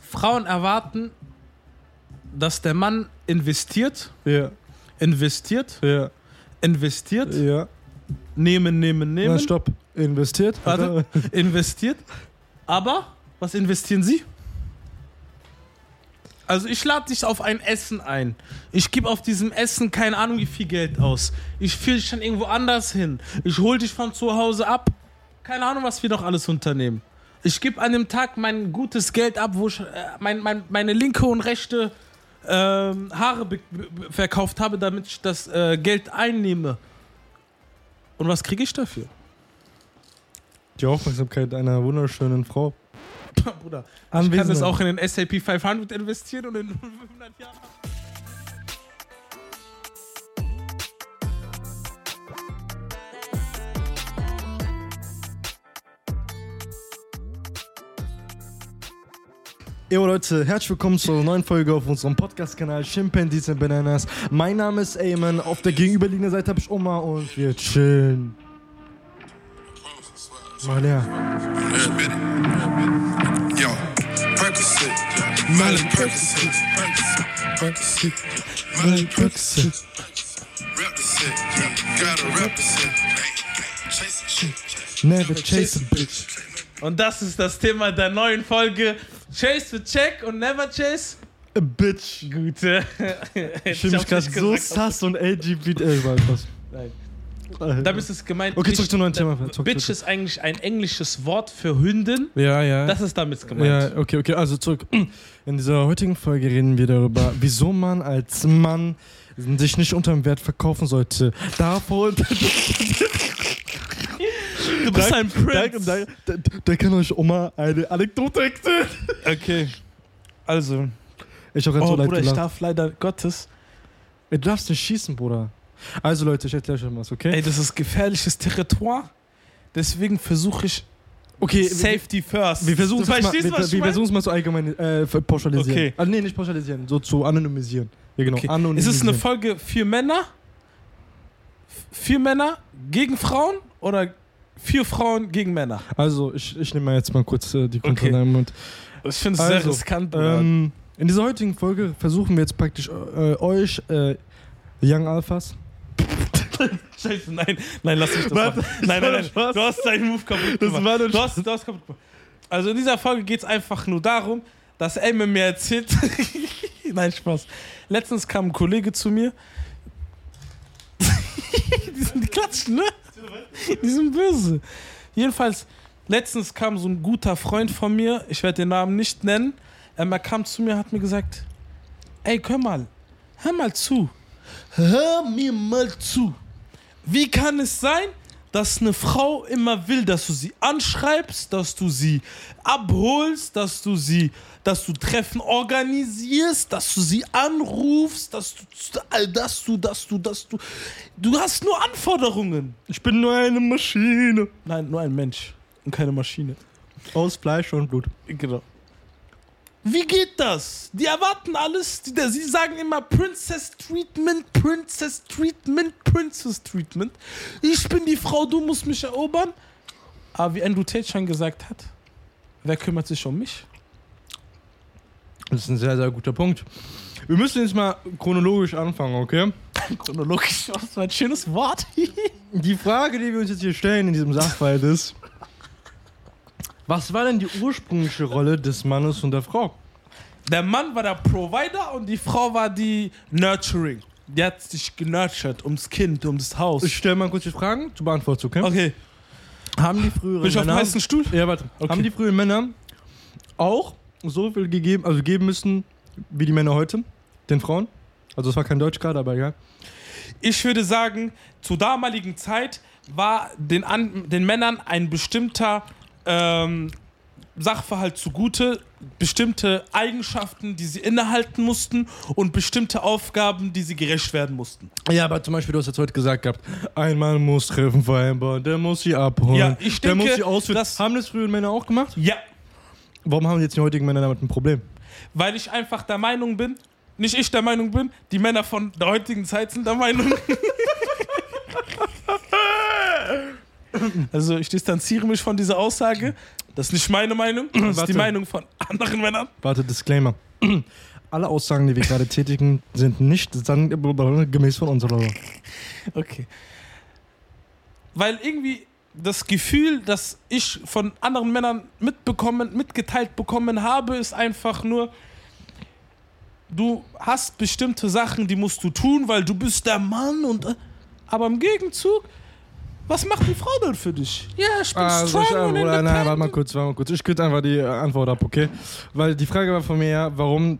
Frauen erwarten, dass der Mann investiert, Ja, investiert, ja, investiert, ja. nehmen, nehmen, Na, nehmen, stopp. Investiert. Warte. investiert. Aber was investieren Sie? Also ich lade dich auf ein Essen ein. Ich gebe auf diesem Essen keine Ahnung wie viel Geld aus. Ich führe dich dann irgendwo anders hin. Ich hole dich von zu Hause ab. Keine Ahnung, was wir doch alles unternehmen. Ich gebe an dem Tag mein gutes Geld ab, wo ich äh, mein, mein, meine linke und rechte ähm, Haare verkauft habe, damit ich das äh, Geld einnehme. Und was kriege ich dafür? Die Aufmerksamkeit einer wunderschönen Frau. Bruder, ich kann das auch in den SAP 500 investieren und in 500 Jahren. Jo Leute, herzlich willkommen zur neuen Folge auf unserem Podcast-Kanal Chimpanzees and Bananas. Mein Name ist Eamon, auf der gegenüberliegenden Seite habe ich Oma und wir chillen. Mal. Yo, shit, Never chase a bitch. Und das ist das Thema der neuen Folge. Chase für Check und Never Chase. A bitch. Gute. Ich fühle mich gerade so sass und LGBT. Ey, war. Nein. Damit ist es gemeint. Okay, zurück zum neuen Thema. Zurück, Bitch zurück. ist eigentlich ein englisches Wort für Hündin. Ja, ja. Das ist damit gemeint. Ja, okay, okay, also zurück. In dieser heutigen Folge reden wir darüber, wieso man als Mann sich nicht unterm Wert verkaufen sollte. Davor. Du bist ein Prinz. danke. Da, da kann euch Oma eine Anekdote erzählen. Okay. Also. Ich habe gerade Oh, so leid Bruder, ich gelacht. darf leider Gottes. Du darfst nicht schießen, Bruder. Also Leute, ich erkläre euch mal was, okay? Ey, das ist gefährliches Territoire. Deswegen versuche ich okay, Safety first. wir versuchen es mal, wir, ich wir meine? versuchen es mal so allgemein äh, pauschalisieren. Okay. Also, nee, nicht pauschalisieren, so zu anonymisieren. Ja, genau. Okay. Ist Anonymisieren. es eine Folge für Männer? Für Männer gegen Frauen oder für Frauen gegen Männer? Also, ich, ich nehme mal jetzt mal kurz äh, die Kontrolle Okay. im Mund. Ich finde es Also, sehr riskant. Ähm, in dieser heutigen Folge versuchen wir jetzt praktisch äh, euch, äh, Young Alphas, Scheiße, nein, nein, lass mich das Warte, machen. Nein, war nein, nein. Spaß. Du hast deinen Move kaputt Das gemacht. war doch du, hast, du hast kaputt gemacht. Also in dieser Folge geht es einfach nur darum, dass Eamon mir erzählt. nein, Spaß. Letztens kam ein Kollege zu mir. die, sind, die klatschen, ne? Die sind böse. Jedenfalls, letztens kam so ein guter Freund von mir, ich werde den Namen nicht nennen. Ähm, Er kam zu mir hat mir gesagt: Ey, hör mal, hör mal zu. Hör mir mal zu. Wie kann es sein, dass eine Frau immer will, dass du sie anschreibst, dass du sie abholst, dass du sie, dass du Treffen organisierst, dass du sie anrufst, dass du, dass du, dass du, dass du, du hast nur Anforderungen. ich bin nur eine Maschine. Nein, nur ein Mensch und keine Maschine. Aus Fleisch und Blut. Genau. Wie geht das? Die erwarten alles. Die, sie sagen immer Princess Treatment, Princess Treatment, Princess Treatment. Ich bin die Frau, du musst mich erobern. Aber wie Andrew Tate schon gesagt hat, wer kümmert sich um mich? Das ist ein sehr, sehr guter Punkt. Wir müssen jetzt mal chronologisch anfangen, okay? Chronologisch, was für ein schönes Wort. Die Frage, die wir uns jetzt hier stellen in diesem Sachverhalt ist, was war denn die ursprüngliche Rolle des Mannes und der Frau? Der Mann war der Provider und die Frau war die Nurturing. Die hat sich genurtured ums Kind, ums Haus. Ich stelle mal kurz die Fragen, du beantwortest, okay? okay, Haben die früheren bin ich auf dem Männer... heißen Stuhl? Ja, warte. Okay. Haben die früheren Männer auch so viel gegeben, also geben müssen, wie die Männer heute, den Frauen? Also es war kein Deutsch gerade, aber egal. Ich würde sagen, zur damaligen Zeit war den, An den Männern ein bestimmter ähm, Sachverhalt zugute, bestimmte Eigenschaften, die sie innehalten mussten und bestimmte Aufgaben, die sie gerecht werden mussten. Ja, aber zum Beispiel, du hast jetzt heute gesagt gehabt, ein Mann muss Treffen vereinbaren, der muss sie abholen, Ja, ich der denke, muss sie ausführen. das- haben das frühere Männer auch gemacht? Ja, Warum haben jetzt die heutigen Männer damit ein Problem? weil ich einfach der Meinung bin, nicht ich der Meinung bin, die Männer von der heutigen Zeit sind der Meinung. Also ich distanziere mich von dieser Aussage. Das ist nicht meine Meinung, das ist Warte. die Meinung von anderen Männern. Warte, Disclaimer. Alle Aussagen, die wir gerade tätigen, sind nicht gemäß von unserer. Okay. Weil irgendwie das Gefühl, das ich von anderen Männern mitbekommen, mitgeteilt bekommen habe, ist einfach nur, du hast bestimmte Sachen, die musst du tun, weil du bist der Mann und äh, aber im Gegenzug, was macht die Frau denn für dich? Ja, ich bin Also ich, strong äh, und Bruder, nein, warte mal kurz, warte mal kurz. Ich kürze einfach die äh, Antwort ab, okay? Weil die Frage war von mir ja, warum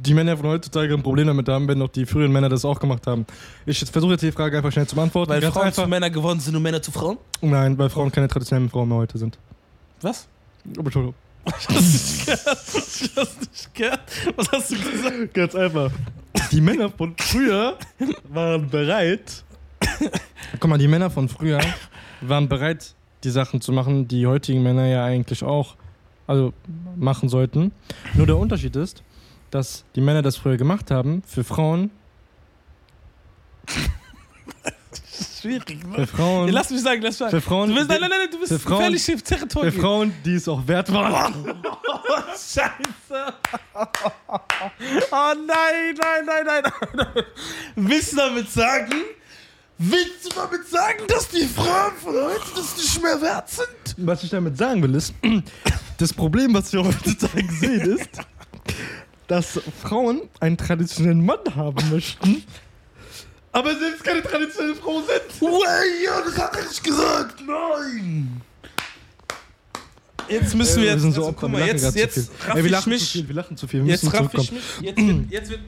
die Männer von heutzutage ein Problem damit haben, wenn doch die früheren Männer das auch gemacht haben. Ich versuche jetzt die Frage einfach schnell zu beantworten. Weil Ganz Frauen einfach. zu Männer geworden sind und Männer zu Frauen? Nein, weil Frauen keine traditionellen Frauen mehr heute sind. Was? Oh, Entschuldigung. Ich hab's nicht gehört. Ich hab's nicht gehört. Was hast du gesagt? Ganz einfach. Die Männer von früher waren bereit. Guck mal, die Männer von früher waren bereit, die Sachen zu machen, die heutigen Männer ja eigentlich auch also machen sollten. Nur der Unterschied ist, dass die Männer das früher gemacht haben für Frauen, Schwierig, für ne? Frauen, Lass mich sagen, lass mich sagen. für Frauen, Du bist, nein, nein, nein, du bist für Frauen- völlig für Territorium. Frauen, die es auch wert waren. Scheiße. Oh nein, nein, nein, nein, nein. Willst du damit sagen? Willst du damit sagen, dass die Frauen von heute das nicht mehr wert sind? Was ich damit sagen will, ist, das Problem, was wir heutzutage sehen, ist, dass Frauen einen traditionellen Mann haben möchten, aber selbst keine traditionelle Frau sind. Way, ja, das hat er nicht gesagt. Nein. Jetzt müssen wir Äh, jetzt, sind so also, Opfer, guck wir mal, lachen jetzt, jetzt viel. raff Ey, wir ich lachen zu viel, wir lachen zu viel, wir Jetzt müssen raff ich mich. Jetzt wird, jetzt wird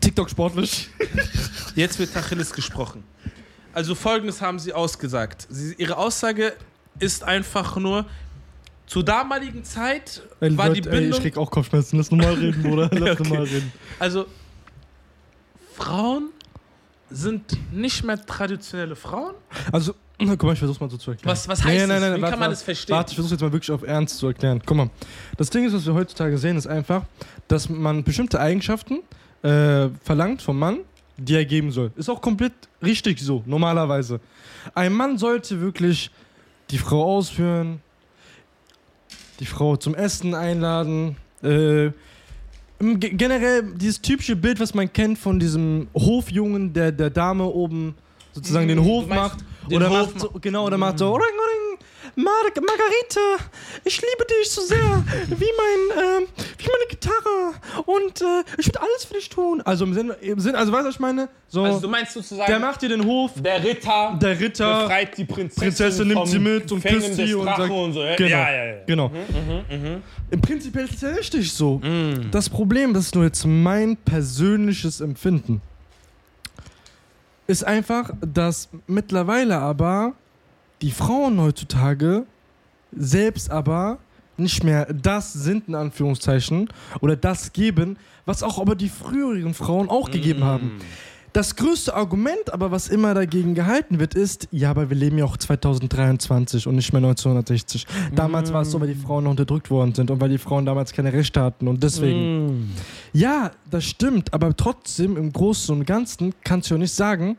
TikTok sportlich. Jetzt wird Tacheles gesprochen. Also folgendes haben sie ausgesagt. Sie, ihre Aussage ist einfach nur, zur damaligen Zeit Ey, war Leute, die ey, Bindung... ich krieg auch Kopfschmerzen, lass normal reden, Bruder, lass Okay. normal reden. also Frauen sind nicht mehr traditionelle Frauen? Also, na, guck mal, ich versuch's mal so zu erklären. Was, was heißt Nee, nein, das? nein, Wie warte, kann man das verstehen? Warte, ich versuche jetzt mal wirklich auf Ernst zu erklären. Guck mal, das Ding ist, was wir heutzutage sehen, ist einfach, dass man bestimmte Eigenschaften äh, verlangt vom Mann, die er geben soll. Ist auch komplett richtig so, normalerweise. Ein Mann sollte wirklich die Frau ausführen, die Frau zum Essen einladen, äh, generell dieses typische Bild, was man kennt von diesem Hofjungen, der der Dame oben sozusagen Mm, den Hof macht. den Oder Hof macht so, genau, oder macht so, Mar Margarete, ich liebe dich so sehr, wie mein, ähm, wie meine Gitarre und äh, ich würde alles für dich tun. Also im Sinne, im Sinne also weißt du, was ich meine? So, also du meinst sozusagen, der macht dir den Hof, der Ritter der Ritter, befreit die Prinzessin, Prinzessin nimmt sie mit und küsst sie und sagt- und so. Ja, Genau. ja, ja. ja. Genau. Im Prinzip ist es ja richtig so. Das Problem, das ist nur jetzt mein persönliches Empfinden, ist einfach, dass mittlerweile aber die Frauen heutzutage selbst aber nicht mehr das sind, in Anführungszeichen, oder das geben, was auch aber die früheren Frauen auch gegeben haben. Das größte Argument aber, was immer dagegen gehalten wird, ist, ja, aber wir leben ja auch 2023 und nicht mehr 1960. Damals war es so, weil die Frauen noch unterdrückt worden sind und weil die Frauen damals keine Rechte hatten und deswegen. Ja, das stimmt, aber trotzdem im Großen und Ganzen kannst du ja nicht sagen,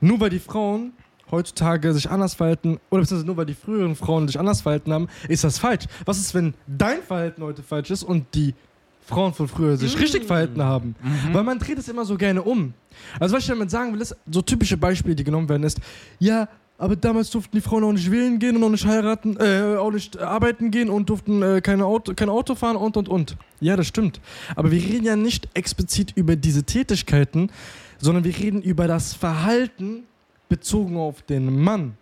nur weil die Frauen heutzutage sich anders verhalten oder beziehungsweise nur weil die früheren Frauen sich anders verhalten haben, ist das falsch. Was ist, wenn dein Verhalten heute falsch ist und die Frauen von früher sich richtig verhalten haben? Weil man dreht es immer so gerne um. Also was ich damit sagen will, ist, so typische Beispiele, die genommen werden, ist, ja, aber damals durften die Frauen auch nicht wählen gehen und auch nicht heiraten, äh, auch nicht arbeiten gehen und durften äh, keine Auto, kein Auto fahren und und und. Ja, das stimmt. Aber wir reden ja nicht explizit über diese Tätigkeiten, sondern wir reden über das Verhalten bezogen auf den Mann.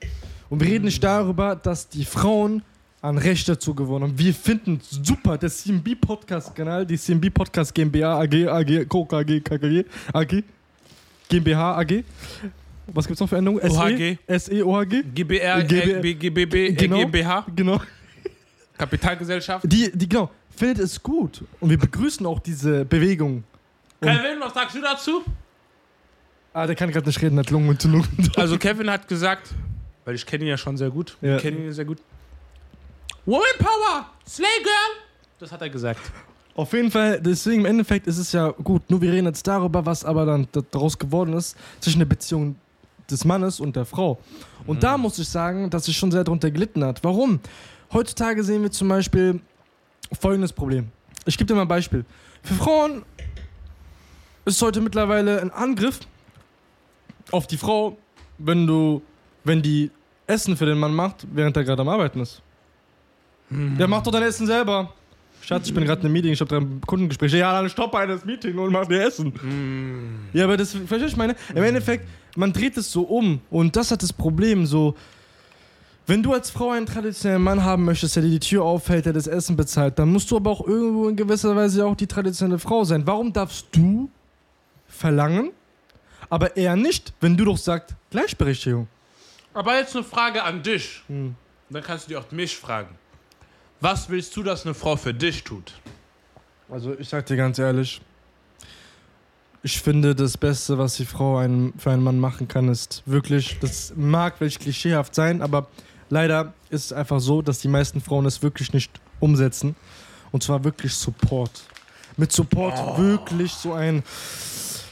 Und wir reden nicht darüber, dass die Frauen an Recht dazu gewonnen haben. Wir finden super, der CMB Podcast Kanal, die CMB Podcast GmbH AG, AG, KOK AG, KKG, AG, GmbH AG. Was gibt's noch für Änderungen? OHG. SE, OHG. GBR, GB- GBB, äh, Genau. GmbH, Genau. Kapitalgesellschaft. Die, die, genau, findet es gut. Und wir begrüßen auch diese Bewegung. Kevin, was sagst du dazu? Ah, der kann gerade nicht reden, hat Lungenentzündung. Also Kevin hat gesagt, weil ich kenne ihn ja schon sehr gut, Ja. ich kenne ihn sehr gut. Woman Power, Slay Girl. Das hat er gesagt. Auf jeden Fall, deswegen im Endeffekt ist es ja gut. Nur wir reden jetzt darüber, was aber dann da- daraus geworden ist zwischen der Beziehung des Mannes und der Frau. Und da muss ich sagen, dass es schon sehr darunter gelitten hat. Warum? Heutzutage sehen wir zum Beispiel folgendes Problem. Ich gebe dir mal ein Beispiel. Für Frauen ist heute mittlerweile ein Angriff auf die Frau, wenn du, wenn die Essen für den Mann macht, während er gerade am Arbeiten ist. Der macht doch dein Essen selber. Schatz, ich bin gerade in einem Meeting, ich habe drei Kundengespräche. Ja, dann stopp das Meeting und mach dir Essen. Ja, aber das, verstehst du, ich meine? Im Endeffekt, man dreht es so um und das hat das Problem so. Wenn du als Frau einen traditionellen Mann haben möchtest, der dir die Tür aufhält, der das Essen bezahlt, dann musst du aber auch irgendwo in gewisser Weise auch die traditionelle Frau sein. Warum darfst du verlangen, aber er nicht, wenn du doch sagst, Gleichberechtigung? Aber jetzt eine Frage an dich. Hm. Dann kannst du dir auch mich fragen. Was willst du, dass eine Frau für dich tut? Also ich sag dir ganz ehrlich, ich finde das Beste, was die Frau einen, für einen Mann machen kann, ist wirklich, das mag welch klischeehaft sein, aber leider ist es einfach so, dass die meisten Frauen es wirklich nicht umsetzen. Und zwar wirklich Support. Mit Support wirklich so ein,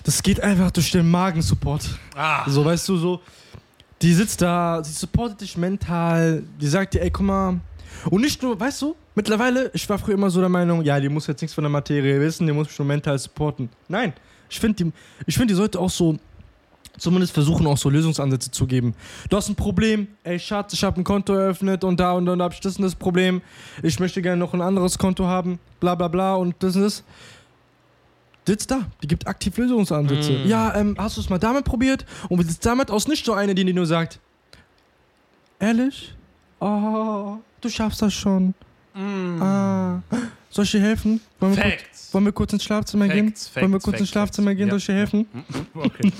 das geht einfach durch den Magen-Support. Ah, So, weißt du, so, die sitzt da, sie supportet dich mental, die sagt dir, ey, guck mal. Und nicht nur, weißt du, mittlerweile, ich war früher immer so der Meinung, ja, die muss jetzt nichts von der Materie wissen, die muss mich nur mental supporten. Nein, ich finde, die, ich find, die sollte auch so, zumindest versuchen, auch so Lösungsansätze zu geben. Du hast ein Problem, ey, Schatz, ich habe ein Konto eröffnet und da und da habe ich das und das Problem. Ich möchte gerne noch ein anderes Konto haben, bla bla bla und das und das. Sitzt da, die gibt aktiv Lösungsansätze. Mm. Ja, ähm, hast du es mal damit probiert? Und sitzt damit aus? Nicht so eine, die dir nur sagt, ehrlich? Oh, du schaffst das schon. Ah, soll ich dir helfen? Wollen wir, kurz, Facts. wollen wir kurz ins Schlafzimmer gehen? Facts, wollen wir Facts, kurz ins Facts, Schlafzimmer Facts. gehen? Ja. Soll ich dir helfen? Okay.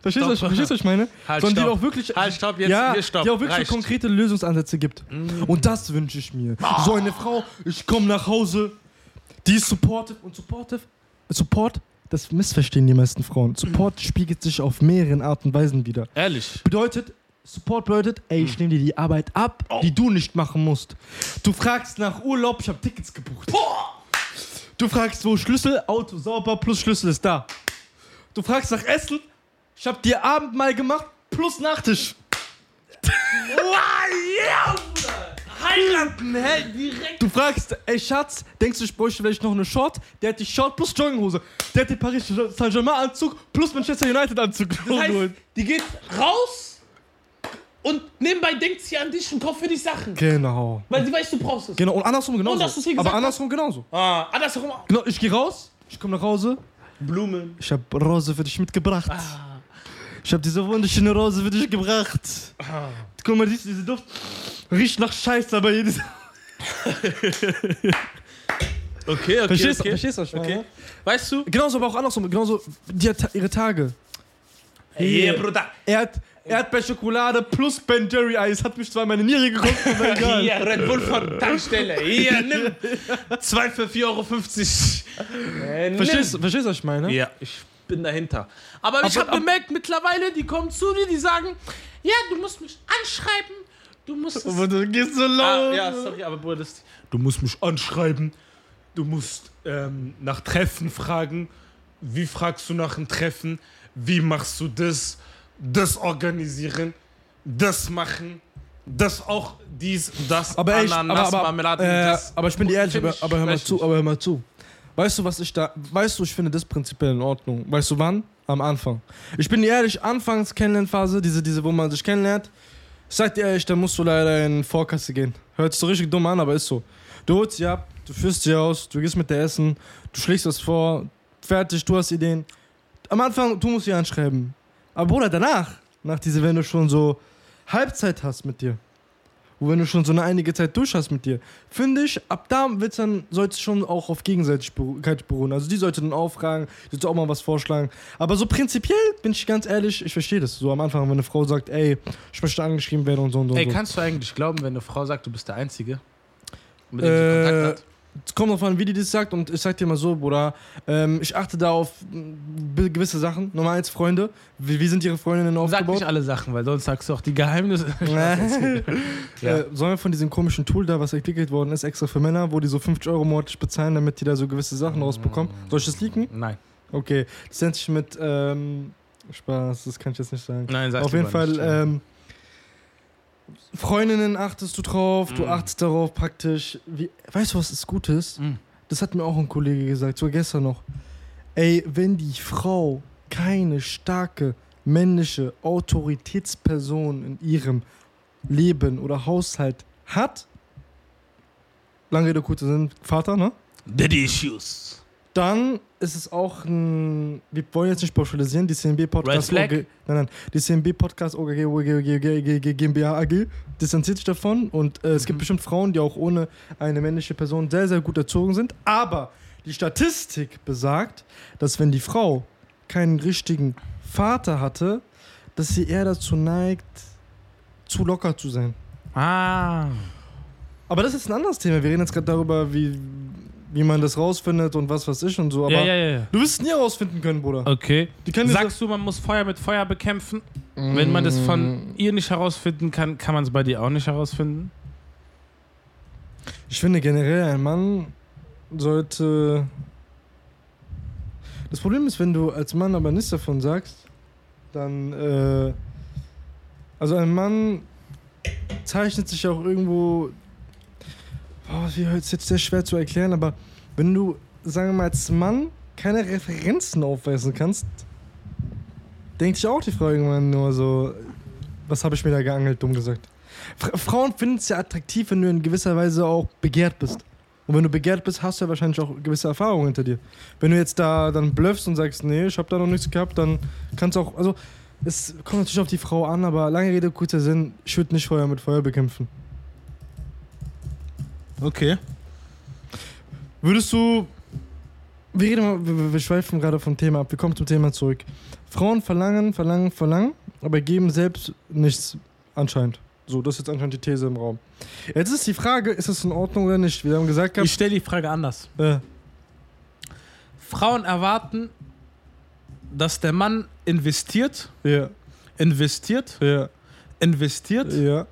Verstehst du, was- ich meine? Halt, Sondern die stopp. auch wirklich, Halt, stopp, jetzt, ja, stopp. die auch wirklich Reicht. konkrete Lösungsansätze gibt. Und das wünsche ich mir. So eine Frau, ich komme nach Hause, die ist supportive und supportive. Support, das missverstehen die meisten Frauen. Support spiegelt sich auf mehreren Arten und Weisen wieder. Ehrlich. Bedeutet, Support bedeutet, ey, ich nehme dir die Arbeit ab, die du nicht machen musst. Du fragst nach Urlaub, ich habe Tickets gebucht. Du fragst, wo Schlüssel, Auto sauber, plus Schlüssel ist da. Du fragst nach Essen, ich habe dir Abendmahl gemacht, plus Nachtisch. Heiraten, hä? Direkt. Du fragst, ey Schatz, denkst du, ich bräuchte vielleicht noch eine Short? Der hat die Short plus Jogginghose. Der hat den Paris Saint-Germain Anzug plus Manchester United Anzug. Das heißt, die geht raus und nebenbei denkt sie an dich und kauft für dich Sachen. genau. Weil sie weiß, du brauchst es. Genau, und andersrum genauso. Und du's hier Aber gesagt andersrum genauso. Ah, andersrum auch. Genau, ich gehe raus, ich komme nach Hause, Blumen. Ich habe Rose für dich mitgebracht. Ah. Ich habe diese wunderschöne Rose für dich gebracht. Ah. Guck mal, siehst du, diese Duft riecht nach Scheiße, aber jedes. Okay, okay, Verstehst, okay. verstehst du, ich meine? okay. Weißt du? Genauso, aber auch andersrum. Genauso, die hat ihre Tage. Hey, Bruder. Er hat Erdbeerschokolade plus Ben Jerry Eis. Hat mich zwar meine Niere egal. Hier, Red Bull von Tankstelle. Hier, nimm. Zwei für 4,50 Euro. Äh. Verstehst, du- verstehst du, was ich meine? Ja, ich bin dahinter. Aber, ich Aber- habe gemerkt, mittlerweile, die kommen zu dir, die sagen, ja, du musst mich anschreiben. Du musst Aber du gehst so laut. Ah, ja, sorry, aber Bruder, das. Du musst mich anschreiben. Du musst ähm, nach Treffen fragen. Wie fragst du nach einem Treffen? Wie machst du das? Das organisieren, das machen, das auch, dies, das, Aber ich, aber, Ananas, aber, Marmelade, äh, das. aber ich bin dir ehrlich, aber, aber hör mal zu, aber hör mal zu. Weißt du, was ich da, weißt du, ich finde das prinzipiell in Ordnung. Weißt du wann? Am Anfang. Ich bin dir ehrlich, anfangs Kennenlernphase, diese, diese, wo man sich kennenlernt, sag dir ehrlich, da musst du leider in Vorkasse gehen. Hört sich so richtig dumm an, aber ist so. Du holst sie ab, du führst sie aus, du gehst mit der essen, du schlägst das vor, fertig, du hast Ideen. Am Anfang, du musst sie anschreiben. Aber Bruder, danach, nach diese, wenn du schon so Halbzeit hast mit dir, wo wenn du schon so eine einige Zeit durch hast mit dir, finde ich, ab da wird's dann, sollte es schon auch auf Gegenseitigkeit beruhen. Also die sollte dann auch fragen, die sollte auch mal was vorschlagen. Aber so prinzipiell, bin ich ganz ehrlich, ich verstehe das. So am Anfang, wenn eine Frau sagt, ey, ich möchte angeschrieben werden und so und so. Ey, und so. kannst du eigentlich glauben, wenn eine Frau sagt, du bist der Einzige? Mit dem sie Äh, Kontakt hat? Es kommt drauf an, wie die das sagt und ich sag dir mal so, Bruder, ähm, ich achte da auf mh, gewisse Sachen. Nummer eins, Freunde. Wie, wie sind ihre Freundinnen Sag aufgebaut? nicht alle Sachen, weil sonst sagst du auch die Geheimnisse. Ja. Äh, sollen wir von diesem komischen Tool da, was entwickelt worden ist, extra für Männer, wo die so 50 Euro monatlich bezahlen, damit die da so gewisse Sachen rausbekommen? Soll ich das leaken? Nein. Okay, das nennt sich mit, ähm, Spaß, das kann ich jetzt nicht sagen. Nein, sag Auf jeden Fall, ähm, Freundinnen achtest du drauf, du Mm. achtest darauf praktisch. Wie, weißt du, was das Gute ist? Mm. Das hat mir auch ein Kollege gesagt, so gestern noch. Ey, wenn die Frau keine starke männliche Autoritätsperson in ihrem Leben oder Haushalt hat, lange Rede, kurzer Sinn, Vater, ne? Daddy Issues. Dann ist es auch ein, wir wollen jetzt nicht pauschalisieren, die Flag? OG, nein, nein, die CMB-Podcast OGG, OGG, OGG, GmbH AG distanziert sich davon und äh, es gibt Mhm. bestimmt Frauen, die auch ohne eine männliche Person sehr, sehr gut erzogen sind, aber die Statistik besagt, dass wenn die Frau keinen richtigen Vater hatte, dass sie eher dazu neigt, zu locker zu sein. Ah. Aber das ist ein anderes Thema. Wir reden jetzt gerade darüber, wie, wie man das rausfindet und was was ist und so. Aber Ja, ja, ja. du wirst es nie herausfinden können, Bruder. Okay. Sagst du, man muss Feuer mit Feuer bekämpfen? Wenn man das Mm. von ihr nicht herausfinden kann, kann man es bei dir auch nicht herausfinden? Ich finde generell, ein Mann sollte. Das Problem ist, wenn du als Mann aber nichts davon sagst, dann. Äh, also ein Mann zeichnet sich auch irgendwo. Boah, wie ist jetzt sehr schwer zu erklären, aber wenn du, sagen wir mal, als Mann keine Referenzen aufweisen kannst, denkt sich auch die Frau irgendwann nur so, was habe ich mir da geangelt, dumm gesagt. Fra Frauen finden es ja attraktiv, wenn du in gewisser Weise auch begehrt bist. Und wenn du begehrt bist, hast du ja wahrscheinlich auch gewisse Erfahrungen hinter dir. Wenn du jetzt da dann bluffst und sagst, nee, ich habe da noch nichts gehabt, dann kannst du auch, also es kommt natürlich auf die Frau an, aber lange Rede, kurzer Sinn, ich würde nicht Feuer mit Feuer bekämpfen. Okay. Würdest du, wir reden mal, wir, wir schweifen gerade vom Thema ab, wir kommen zum Thema zurück. Frauen verlangen, verlangen, verlangen, aber geben selbst nichts anscheinend. So, das ist jetzt anscheinend die These im Raum. Jetzt ist die Frage, ist das in Ordnung oder nicht? Wir haben gesagt, gehabt, Ich stelle die Frage anders. äh, Frauen erwarten, dass der Mann investiert, ja, investiert, ja, investiert, ja.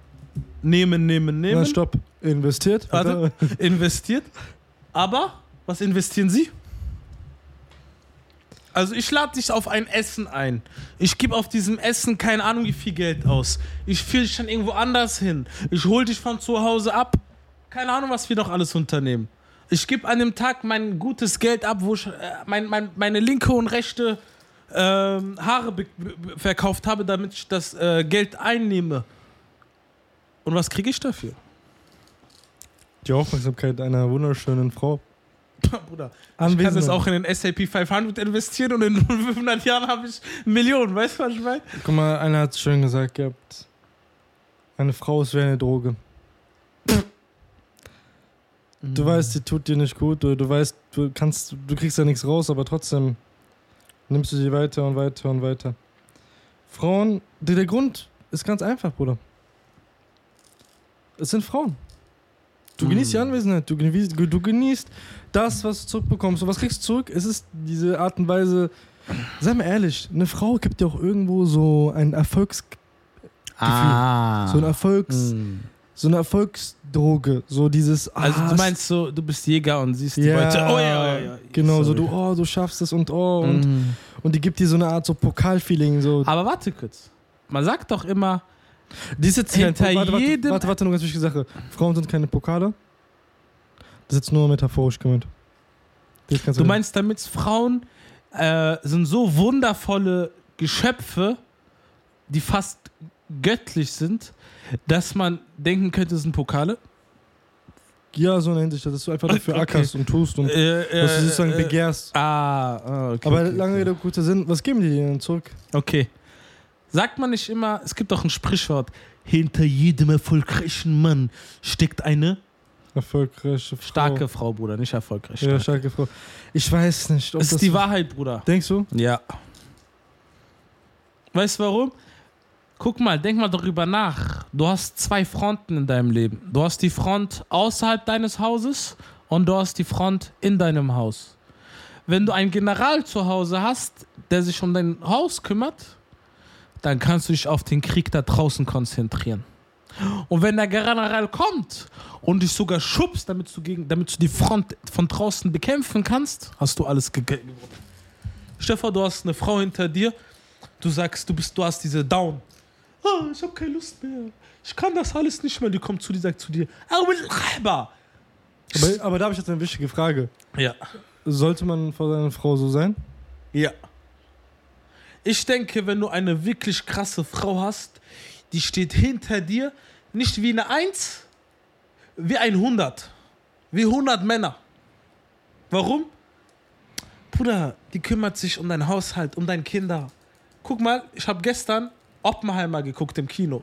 nehmen, nehmen, Na, nehmen, stopp. Investiert. Warte. investiert. Aber was investieren sie? Also ich lade dich auf ein Essen ein. Ich gebe auf diesem Essen keine Ahnung wie viel Geld aus. Ich führe dich dann irgendwo anders hin. Ich hole dich von zu Hause ab. Keine Ahnung, was wir noch alles unternehmen. Ich gebe an dem Tag mein gutes Geld ab, wo ich äh, mein, mein, meine linke und rechte ähm, Haare verkauft habe, damit ich das äh, Geld einnehme. Und was kriege ich dafür? Die Aufmerksamkeit einer wunderschönen Frau. Bruder, ich kann das auch in den SAP 500 investieren und in 500 Jahren habe ich Millionen. Weißt du, was ich meine? Guck mal, einer hat es schön gesagt gehabt. Eine Frau ist wie eine Droge. Du weißt, sie tut dir nicht gut, du, du weißt, du kannst, du kriegst da nichts raus, aber trotzdem nimmst du sie weiter und weiter und weiter. Frauen, der, der Grund ist ganz einfach, Bruder. Es sind Frauen. Du genießt die Anwesenheit, du genießt, du genießt das, was du zurückbekommst. Und was kriegst du zurück? Es ist diese Art und Weise, sei mal ehrlich, eine Frau gibt dir auch irgendwo so ein Erfolgs, Ah. so ein Erfolgs, Mm. so eine Erfolgsdroge, so dieses. Also ah, du meinst so, du bist Jäger und siehst die ja, Beute. Oh ja, ja, ja. Genau, so Sorry. du, oh, du schaffst es und oh, und, Mm. und die gibt dir so eine Art so Pokalfeeling. So. Aber warte kurz. Man sagt doch immer, Die ist jetzt hinter warte, warte, jedem- Warte, warte, nur ganz wichtige Sache. Frauen sind keine Pokale. Das ist jetzt nur metaphorisch gemeint. Du meinst damit, Frauen äh, sind so wundervolle Geschöpfe, die fast göttlich sind, dass man denken könnte, es sind Pokale. Ja, so in der Hinsicht, dass du einfach dafür Okay. ackerst und tust und Äh, dass du sozusagen äh, begehrst. Ah, ah, okay. Aber okay, lange okay. Rede, kurzer Sinn, was geben die dir denn zurück? Okay. Sagt man nicht immer, es gibt doch ein Sprichwort, hinter jedem erfolgreichen Mann steckt eine Erfolgreiche Frau. starke Frau, Bruder, nicht erfolgreich. Ja, stark. starke Frau. Ich weiß nicht, ob das das. ist die Wahrheit, Bruder. Denkst du? Ja. Weißt du warum? Guck mal, denk mal darüber nach. Du hast zwei Fronten in deinem Leben. Du hast die Front außerhalb deines Hauses und du hast die Front in deinem Haus. Wenn du einen General zu Hause hast, der sich um dein Haus kümmert, dann kannst du dich auf den Krieg da draußen konzentrieren. Und wenn der General kommt und dich sogar schubst, damit du, gegen, damit du die Front von draußen bekämpfen kannst, hast du alles ge- ge- Stefan, du hast eine Frau hinter dir, Du sagst, du bist, du hast diese Down. Ah, ich habe keine Lust mehr. Ich kann das alles nicht mehr. Die kommt zu dir, sagt zu dir, "Au, Aber, aber da habe ich jetzt eine wichtige Frage. Ja. Sollte man vor seiner Frau so sein? Ja. Ich denke, wenn du eine wirklich krasse Frau hast, die steht hinter dir, nicht wie eine Eins, wie ein 100. Wie 100 Männer. Warum? Bruder, die kümmert sich um deinen Haushalt, um deine Kinder. Guck mal, ich habe gestern Oppenheimer geguckt im Kino.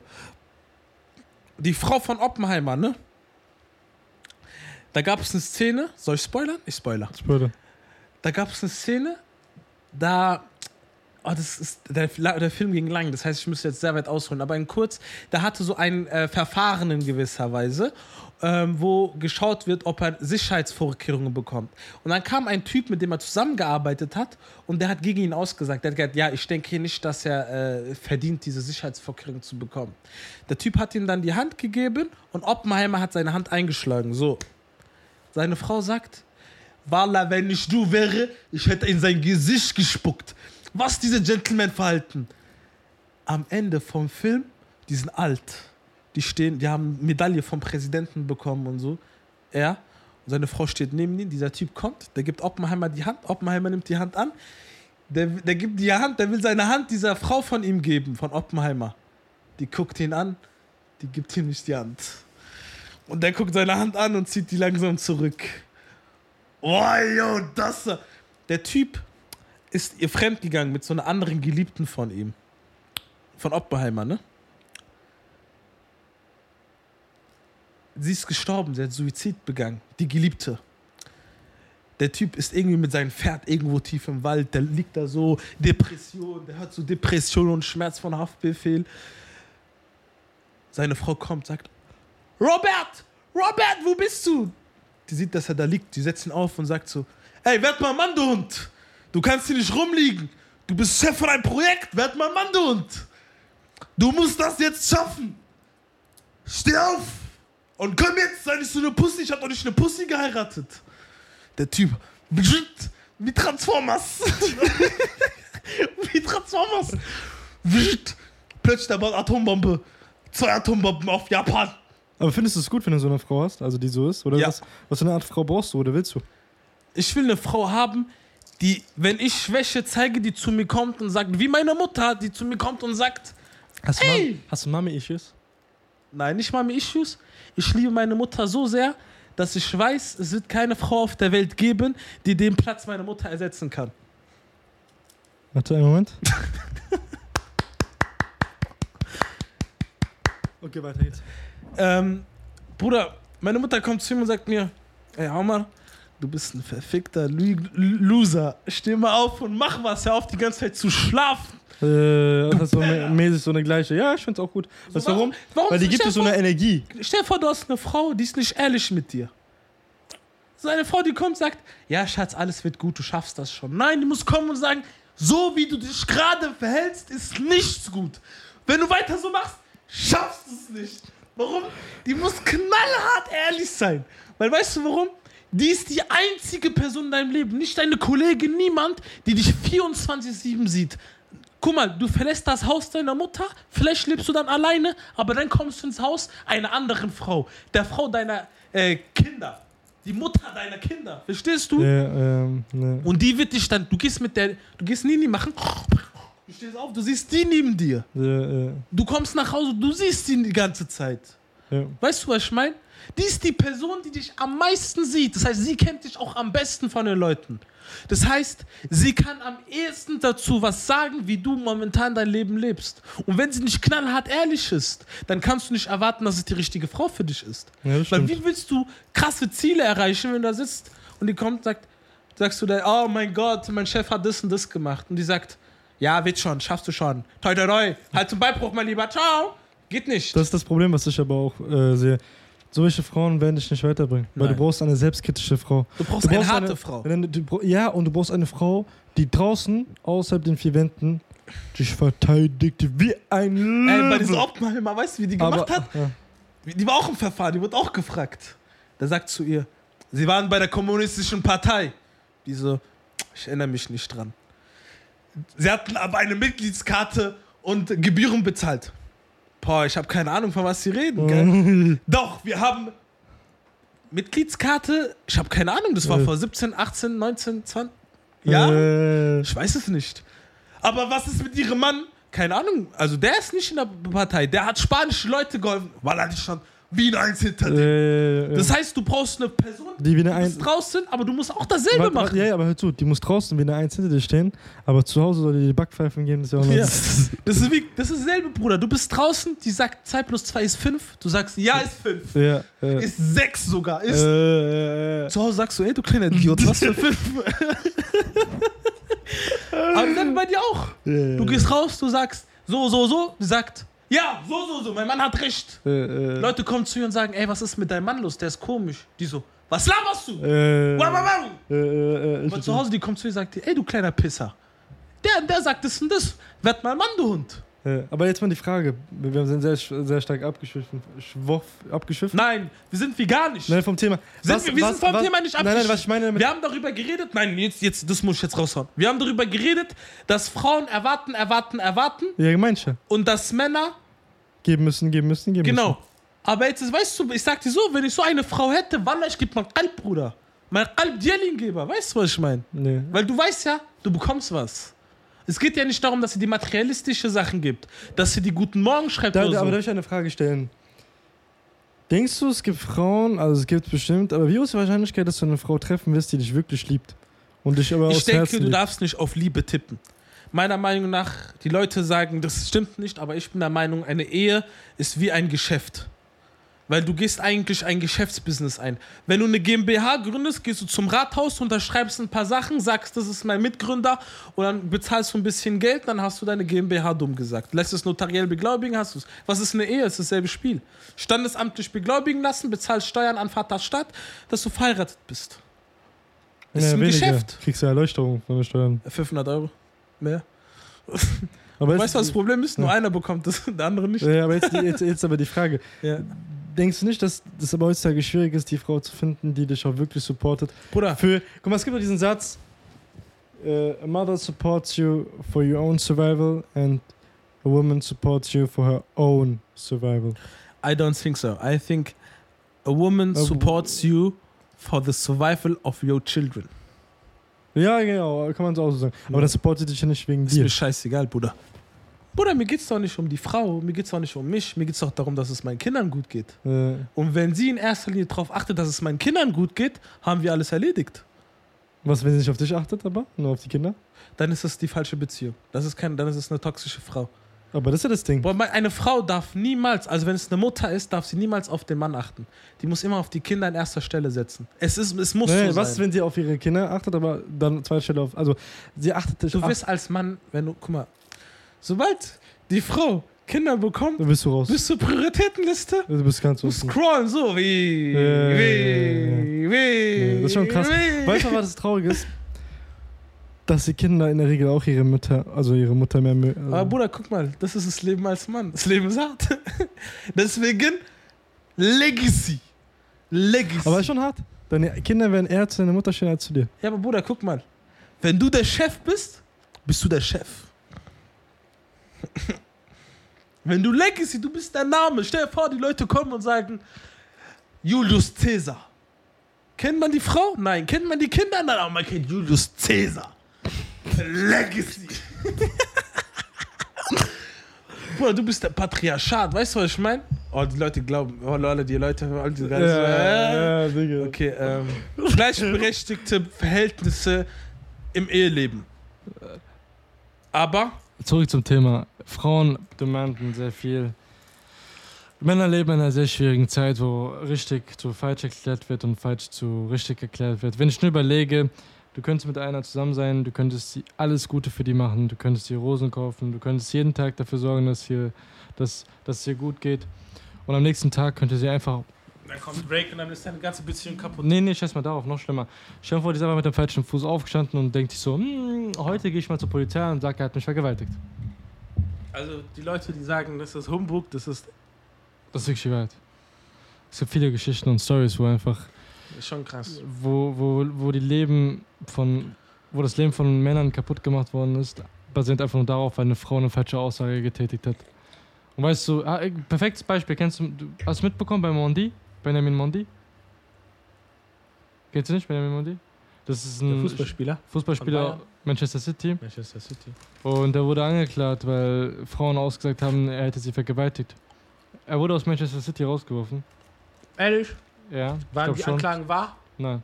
Die Frau von Oppenheimer, ne? Da gab es eine Szene, soll ich spoilern? Ich spoiler. Spoiler. Da gab es eine Szene, da. Oh, das ist, der, der Film ging lang, das heißt, ich müsste jetzt sehr weit ausholen. Aber in kurz, da hatte so ein äh, Verfahren in gewisser Weise, ähm, wo geschaut wird, ob er Sicherheitsvorkehrungen bekommt. Und dann kam ein Typ, mit dem er zusammengearbeitet hat, und der hat gegen ihn ausgesagt. Der hat gesagt, ja, ich denke nicht, dass er äh, verdient, diese Sicherheitsvorkehrungen zu bekommen. Der Typ hat ihm dann die Hand gegeben und Oppenheimer hat seine Hand eingeschlagen. So. Seine Frau sagt, Wallah, wenn ich du wäre, ich hätte in sein Gesicht gespuckt. Was diese Gentleman-Verhalten? Am Ende vom Film, die sind alt. Die stehen, die haben Medaille vom Präsidenten bekommen und so. Er und seine Frau steht neben ihm. Dieser Typ kommt, der gibt Oppenheimer die Hand. Oppenheimer nimmt die Hand an. Der, der gibt die Hand, der will seine Hand dieser Frau von ihm geben, von Oppenheimer. Die guckt ihn an, die gibt ihm nicht die Hand. Und der guckt seine Hand an und zieht die langsam zurück. Oh, yo, das. Der Typ ist ihr fremdgegangen mit so einer anderen Geliebten von ihm. Von Oppenheimer, ne? Sie ist gestorben, sie hat Suizid begangen, die Geliebte. Der Typ ist irgendwie mit seinem Pferd irgendwo tief im Wald, der liegt da so, Depression, der hat so Depression und Schmerz von Haftbefehl. Seine Frau kommt, sagt, Robert, Robert, wo bist du? Die sieht, dass er da liegt, die setzt ihn auf und sagt so, ey, werd mal Mann, du Hund. Du kannst hier nicht rumliegen. Du bist Chef von einem Projekt, werd mal Mann, du Hund. Du musst das jetzt schaffen. Steh auf und komm jetzt, sei nicht so eine Pussy. Ich hab doch nicht eine Pussy geheiratet. Der Typ, wie Transformers. wie Transformers. Plötzlich der baut Atombombe. Zwei Atombomben auf Japan. Aber findest du es gut, wenn du so eine Frau hast, also die so ist? Oder Ja. was, was für eine Art Frau brauchst du oder willst du? Ich will eine Frau haben, die, wenn ich Schwäche zeige, die zu mir kommt und sagt, wie meine Mutter, die zu mir kommt und sagt, Hast du, Ey! Mam- hast du Mami-Issues? nein, nicht mal mir Issues. Ich liebe meine Mutter so sehr, dass ich weiß, es wird keine Frau auf der Welt geben, die den Platz meiner Mutter ersetzen kann. Warte einen Moment. okay, weiter geht's. Ähm, Bruder, meine Mutter kommt zu mir und sagt mir, ey Omar, du bist ein verfickter Lü- Loser. Steh mal auf und mach was, hör auf die ganze Zeit zu schlafen. Äh, das ist so mä- mäßig so eine gleiche. Ja, ich find's auch gut. Weißt du warum? warum Weil die gibt es so eine Energie. Stell dir vor, du hast eine Frau, die ist nicht ehrlich mit dir. So eine Frau, die kommt und sagt, ja, Schatz, alles wird gut, du schaffst das schon. Nein, die muss kommen und sagen, so wie du dich gerade verhältst, ist nichts gut. Wenn du weiter so machst, schaffst du es nicht. Warum? Die muss knallhart ehrlich sein. Weil weißt du warum? Die ist die einzige Person in deinem Leben, nicht deine Kollegin, niemand, die dich 24-7 sieht. Guck mal, du verlässt das Haus deiner Mutter, vielleicht lebst du dann alleine, aber dann kommst du ins Haus einer anderen Frau, der Frau deiner äh, Kinder, die Mutter deiner Kinder, verstehst du? Ja, ähm, ne. Und die wird dich dann, du gehst mit der, du gehst Nini machen, du stehst auf, du siehst die neben dir. Ja, Du kommst nach Hause, du siehst sie die ganze Zeit. ja, ja. Weißt du, was ich meine? Die ist die Person, die dich am meisten sieht. Das heißt, sie kennt dich auch am besten von den Leuten. Das heißt, sie kann am ehesten dazu was sagen, wie du momentan dein Leben lebst. Und wenn sie nicht knallhart ehrlich ist, dann kannst du nicht erwarten, dass es die richtige Frau für dich ist. Ja, Weil wie willst du krasse Ziele erreichen, wenn du da sitzt und die kommt und sagt, sagst du dann, oh mein Gott, mein Chef hat das und das gemacht. Und die sagt, ja, wird schon, schaffst du schon. Toi, toi, toi. Halt zum Beibruch, mein Lieber. Ciao. Geht nicht. Das ist das Problem, was ich aber auch äh, sehe. Solche Frauen werden dich nicht weiterbringen. Weil Nein. du brauchst eine selbstkritische Frau. du brauchst eine harte Frau. Eine, du, ja, und du brauchst eine Frau, die draußen, außerhalb den vier Wänden, dich verteidigt wie ein Löwe. Ey, bei dieser Oppenheimer, weißt du, wie die gemacht aber, hat? Ja. Die war auch im Verfahren, die wurde auch gefragt. Der sagt zu ihr, sie waren bei der kommunistischen Partei. Die so, ich erinnere mich nicht dran. Sie hatten aber eine Mitgliedskarte und Gebühren bezahlt. Boah, ich habe keine Ahnung, von was sie reden. Gell? Doch, wir haben Mitgliedskarte. Ich habe keine Ahnung, das war Äh. vor 17, 18, 19, 20. Ja? Äh, Ich weiß es nicht. Aber was ist mit ihrem Mann? Keine Ahnung. Also der ist nicht in der Partei. Der hat spanische Leute geholfen, weil er nicht stand wie ein Eins hinter dir. äh, Das heißt, du brauchst eine Person, die wie eine die draußen, aber du musst auch dasselbe Warte, machen. ja, ja, aber hör zu, die muss draußen wie eine Eins hinter dir stehen, aber zu Hause soll die die Backpfeifen geben, das ist ja. Ja. Das ist, wie, das ist dasselbe, Bruder. Du bist draußen, die sagt 2 plus 2 ist 5. Du sagst, ja, ist 5. Ja, äh, Ist 6 sogar. Ist äh, äh, Zu Hause sagst du, ey, du kleiner Idiot, was für 5? Aber dann bei dir auch. äh, Du gehst raus, du sagst, so, so, so. Die sagt, ja, so, so, so, mein Mann hat recht. äh, äh, Leute kommen zu ihr und sagen, ey, was ist mit deinem Mann los? Der ist komisch. Die so, was laberst du? äh, Wow, wow, wow. äh, äh, äh, zu Hause, die kommt zu ihr und sagt, ey, du kleiner Pisser. Der, der sagt das und das. Werd mal Mann, du Hund. Äh, aber jetzt mal die Frage, wir sind sehr, sehr stark abgeschwiffen, schwoff, abgeschwiffen. Nein, wir sind wie gar nicht. Nein, vom Thema. Sind wir, wir sind vom Thema nicht Nein, nein, abgeschwiffen. was ich meine damit, Wir haben darüber geredet, nein, jetzt, jetzt, das muss ich jetzt raushauen. Wir haben darüber geredet, dass Frauen erwarten, erwarten, erwarten ja, gemeint ja. und dass Männer, Geben müssen, geben müssen, geben genau. Aber jetzt, weißt du, ich sag dir so, wenn ich so eine Frau hätte, Wallah, ich gebe mein Kalb, Bruder. Mein Kalb weißt du, was ich meine? müssen. Nee. Weil du weißt ja, du bekommst was. Es geht ja nicht darum, dass sie die materialistische Sachen gibt, dass sie die guten Morgen schreibt Da, oder da, aber so. darf ich eine Frage stellen? Denkst du, es gibt Frauen, also es gibt bestimmt, aber wie hoch ist die Wahrscheinlichkeit, dass du eine Frau treffen wirst, die dich wirklich liebt? Und dich aber Ich denke, Herzen du liebt? darfst nicht auf Liebe tippen. Meiner Meinung nach, die Leute sagen, das stimmt nicht, aber ich bin der Meinung, eine Ehe ist wie ein Geschäft. Weil du gehst eigentlich ein Geschäftsbusiness ein. Wenn du eine GmbH gründest, gehst du zum Rathaus, unterschreibst ein paar Sachen, sagst, das ist mein Mitgründer und dann bezahlst du ein bisschen Geld, dann hast du deine GmbH dumm gesagt. Lässt es notariell beglaubigen, hast du es. Was ist eine Ehe? Es ist dasselbe Spiel. Standesamtlich beglaubigen lassen, bezahlst Steuern an Vater Stadt, dass du verheiratet bist. Das ist Ja, ein weniger. Geschäft. Kriegst du Erleuchtung von den Steuern. 500 Euro. Mehr. Aber Weißt du, was das Problem ist? Nur Ja. einer bekommt das, der andere nicht. ja, aber jetzt, jetzt, jetzt aber die Frage. Ja. Denkst du nicht, dass das aber heutzutage schwierig ist, die Frau zu finden, die dich auch wirklich supportet? Bruder, Für, guck mal, es gibt doch diesen Satz: äh, A mother supports you for your own survival and a woman supports you for her own survival. I don't think so. I think a woman Uh, supports you for the survival of your children. Ja, genau, kann man so auch so sagen. Aber Ja. dann supportet dich ja nicht wegen Ist dir. mir scheißegal, Bruder. Bruder, mir geht's doch nicht um die Frau, mir geht's doch nicht um mich, mir geht's doch darum, dass es meinen Kindern gut geht. Äh, Und wenn sie in erster Linie darauf achtet, dass es meinen Kindern gut geht, haben wir alles erledigt. was, wenn sie nicht auf dich achtet, aber? Nur auf die Kinder? Dann ist es die falsche Beziehung. Das ist kein, dann ist es eine toxische Frau. Aber das ist ja das Ding. Boah, eine Frau darf niemals, also wenn es eine Mutter ist, darf sie niemals auf den Mann achten. Die muss immer auf die Kinder in erster Stelle setzen. Es, ist, es muss Nee, so was, sein. wenn sie auf ihre Kinder achtet, aber dann zweite Stelle auf. Also, sie achtet dich Du wirst als Mann, wenn du, guck mal, sobald die Frau Kinder bekommt, Du bist du raus. bist du Prioritätenliste? du bist ganz Du unten. scrollen so wie, Ja, ja, ja, wie, wie. Das ist schon krass. Wie. Weißt du, was das traurig ist? Dass die Kinder in der Regel auch ihre Mütter, also ihre Mutter mehr mögen. Aber Bruder, guck mal, das ist das Leben als Mann. Das Leben ist hart. Deswegen Legacy. Legacy. aber ist schon hart. Deine Kinder werden eher zu deiner Mutter stehen als zu dir. Ja, aber Bruder, guck mal. Wenn du der Chef bist, bist du der Chef. Wenn du Legacy, du bist der Name. Stell dir vor, die Leute kommen und sagen, Julius Caesar. Kennt man die Frau? Nein. Kennt man die Kinder? Nein, aber man kennt Julius Caesar. Legacy. Bruder, du bist der Patriarchat. Weißt du, was ich meine? Oh, die Leute glauben. Oh, Leute, die Leute. all die ganzen- ja, Digga. Okay, ähm, gleichberechtigte Verhältnisse im Eheleben. Aber Zurück zum Thema. Frauen demanden sehr viel. Männer leben in einer sehr schwierigen Zeit, wo richtig zu falsch erklärt wird und falsch zu richtig erklärt wird. Wenn ich nur überlege, du könntest mit einer zusammen sein, du könntest alles Gute für die machen, du könntest ihr Rosen kaufen, du könntest jeden Tag dafür sorgen, dass, hier, dass, dass es ihr gut geht. Und am nächsten Tag könnte sie einfach dann kommt Break und dann ist deine ganze Beziehung kaputt. Nee, nee, scheiß mal darauf, noch schlimmer. Stell dir vor, die ist einfach mit dem falschen Fuß aufgestanden und denkt sich so, hm, heute gehe ich mal zur Polizei und sage, er hat mich vergewaltigt. Also die Leute, die sagen, das ist Humbug, das ist, Das ist wirklich Wahrheit. Es gibt viele Geschichten und Stories, wo einfach, ist schon krass. wo, wo, wo die Leben von, wo das Leben von Männern kaputt gemacht worden ist, basierend einfach nur darauf, weil eine Frau eine falsche Aussage getätigt hat. Und weißt du, ah, perfektes Beispiel, kennst du, du hast du mitbekommen bei Mondi? Benjamin Mondi? Kennst du nicht, Benjamin Mondi? Das ist ein Der Fußballspieler. Fußballspieler? Manchester City. Manchester City. Und er wurde angeklagt, weil Frauen ausgesagt haben, er hätte sie vergewaltigt. Er wurde aus Manchester City rausgeworfen. Ehrlich? Ja, Waren die schon. Anklagen wahr? Nein.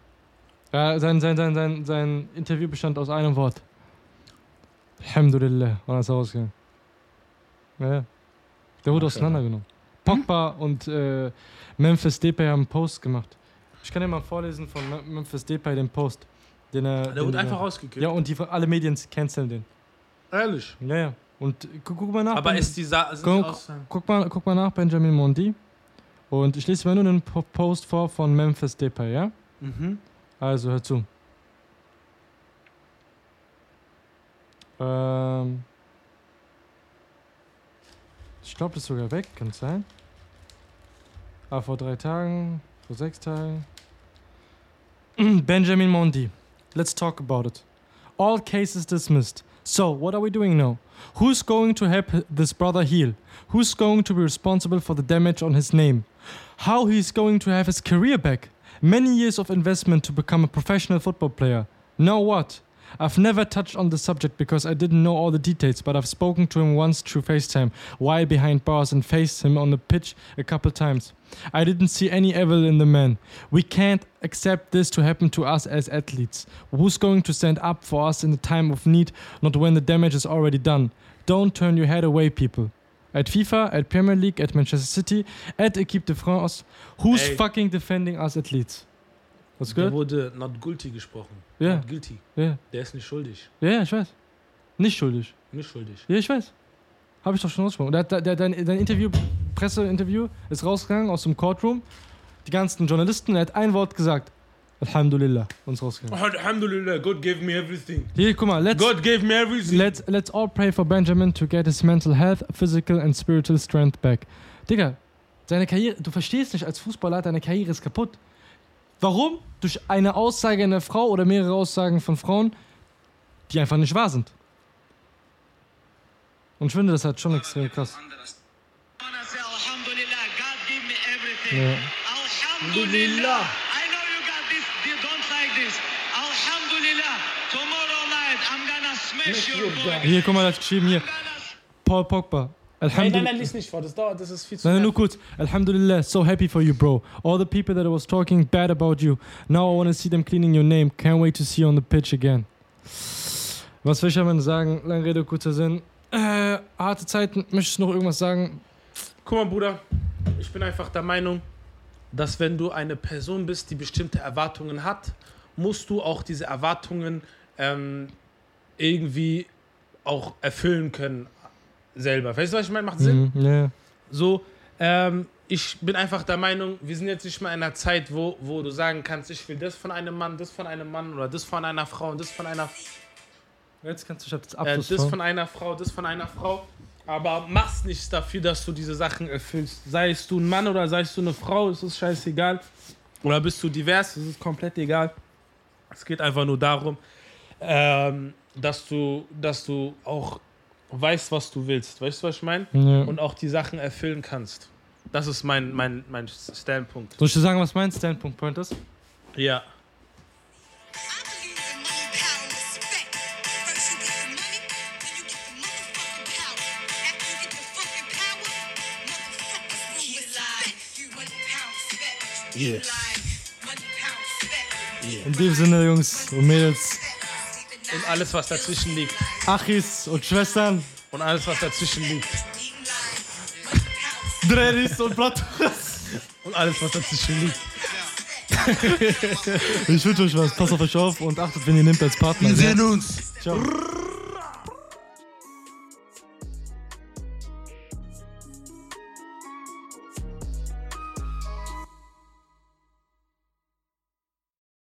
Ja, sein, sein, sein, sein, sein Interview bestand aus einem Wort. Alhamdulillah. Und er ist rausgegangen. Ja, ja. Der wurde Ach, auseinandergenommen. Pogba und äh, Memphis Depay haben einen Post gemacht. Ich kann dir mal vorlesen von Mem- Memphis Depay den Post. Den er, Der den wurde er- einfach rausgekickt. Ja, und die, alle Medien canceln den. Ehrlich? Ja, ja. Und guck, guck mal nach. Aber ist die Sa Guck- guck, mal, guck mal nach, Benjamin Mondi. Und ich lese mal nur den Po- Post vor von Memphis Depay, ja? Mhm. Also hör zu. Ähm ich glaube, das ist sogar weg, kann sein? Ah, vor drei Tagen, vor sechs Tagen. Benjamin Mondi. Let's talk about it. All cases dismissed. So, what are we doing now? Who's going to help this brother heal? Who's going to be responsible for the damage on his name? How he's going to have his career back? Many years of investment to become a professional football player. Now what? I've never touched on the subject because I didn't know all the details, but I've spoken to him once through FaceTime while behind bars and faced him on the pitch a couple times. I didn't see any evil in the man. We can't accept this to happen to us as athletes. Who's going to stand up for us in the time of need, not when the damage is already done? Don't turn your head away, people. At FIFA, at Premier League, at Manchester City, at Equipe de France, who's Ey. fucking defending us athletes? What's Der good? wurde not guilty gesprochen. Ja. Not guilty. Ja, Der ist nicht schuldig. ja, ja, ich weiß. Nicht schuldig. Nicht schuldig. Ja, ich weiß. Habe ich doch schon ausgesprochen. Der, der, der, dein, dein Interview, Presseinterview, ist rausgegangen aus dem Courtroom. Die ganzen Journalisten, er hat ein Wort gesagt. Alhamdulillah. Und ist rausgegangen. Alhamdulillah, God gave me everything. Hier, guck mal, let's, God gave me everything. let's, let's all pray for Benjamin to get his mental health, physical and spiritual strength back. Digga, seine Karriere, du verstehst nicht, als Fußballer, deine Karriere ist kaputt. Warum? Durch eine Aussage einer Frau oder mehrere Aussagen von Frauen, die einfach nicht wahr sind. Und ich finde das halt schon extrem krass. Ja. Alhamdulillah. I know you got this, you don't like this. Alhamdulillah. Tomorrow night I'm gonna smash your body. Hier, guck mal, das geschrieben hier. Paul Pogba. Nein, nein, nein, Alhamdulillah. lies nicht vor. Das dauert, das ist viel zu Nein, nur kurz. Alhamdulillah, so happy for you, bro. All the people that I was talking bad about you. Now I want to see them cleaning your name. Can't wait to see you on the pitch again. Was will ich am Ende sagen? Lange Rede, kurzer Sinn. Äh, harte Zeiten. Möchtest du noch irgendwas sagen? Guck mal, Bruder, ich bin einfach der Meinung, dass wenn du eine Person bist, die bestimmte Erwartungen hat, musst du auch diese Erwartungen ähm, irgendwie auch erfüllen können selber. Weißt du, was ich meine? Macht Sinn? Mhm, ja. So, ähm, ich bin einfach der Meinung, wir sind jetzt nicht mehr in einer Zeit, wo, wo du sagen kannst, ich will das von einem Mann, das von einem Mann oder das von einer Frau und das von einer Jetzt kannst du ich hab das äh, Abschluss das vor. von einer Frau, das von einer Frau. Aber machst nichts dafür, dass du diese Sachen erfüllst. Sei es du ein Mann oder sei es du eine Frau, es ist scheißegal. Oder bist du divers, es ist komplett egal. Es geht einfach nur darum, ähm, dass, du, dass du auch weißt, was du willst. Weißt du, was ich meine? Ja. Und auch die Sachen erfüllen kannst. Das ist mein, mein, mein Standpunkt. Soll ich dir sagen, was mein Standpunkt Point ist? Ja. Yeah. In dem Sinne, Jungs und Mädels, Und alles, was dazwischen liegt. Achis und Schwestern, Und alles, was dazwischen liegt. Dreris und Platters. Und alles, was dazwischen liegt. Ich wünsche euch was. Passt auf euch auf und achtet, wenn ihr nehmt als Partner. Wir ja? sehen uns. Ciao.